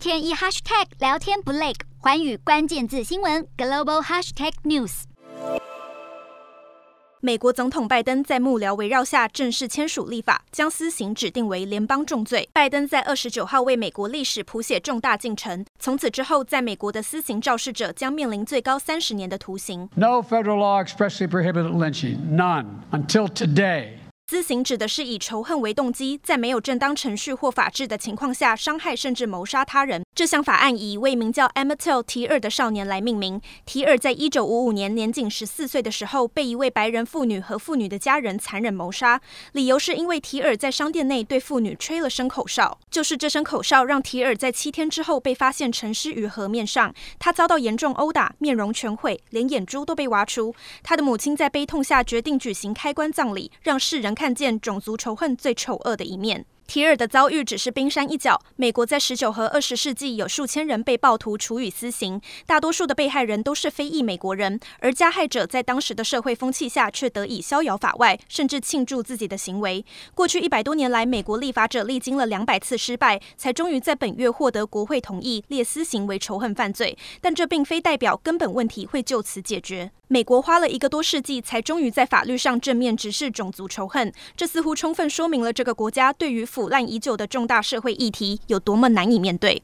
天一 hashtag 聊天不累，环宇关键字新闻 global hashtag news。美国总统拜登在幕僚围绕下正式签署立法，将私刑指定为联邦重罪。拜登在二十九号为美国历史谱写重大进程，从此之后，在美国的私刑肇事者将面临最高三十年的徒刑。No federal law expressly prohibited lynching. None until today. 私刑指的是以仇恨为动机，在没有正当程序或法治的情况下伤害甚至谋杀他人。这项法案以一位名叫 Emmett Till 提尔的少年来命名。提尔在一九五五年年仅十四岁的时候，被一位白人妇女和妇女的家人残忍谋杀，理由是因为提尔在商店内对妇女吹了声口哨。就是这声口哨，让提尔在七天之后被发现沉尸于河面上。他遭到严重殴打，面容全毁，连眼珠都被挖出。他的母亲在悲痛下决定举行开棺葬礼，让世人。看见种族仇恨最丑恶的一面。提尔的遭遇只是冰山一角。美国在十九和二十世纪有数千人被暴徒处以私刑，大多数的被害人都是非裔美国人，而加害者在当时的社会风气下却得以逍遥法外，甚至庆祝自己的行为。过去一百多年来，美国立法者历经了两百次失败，才终于在本月获得国会同意列私刑为仇恨犯罪。但这并非代表根本问题会就此解决。美国花了一个多世纪，才终于在法律上正面直视种族仇恨，这似乎充分说明了这个国家对于腐烂已久的重大社会议题有多么难以面对。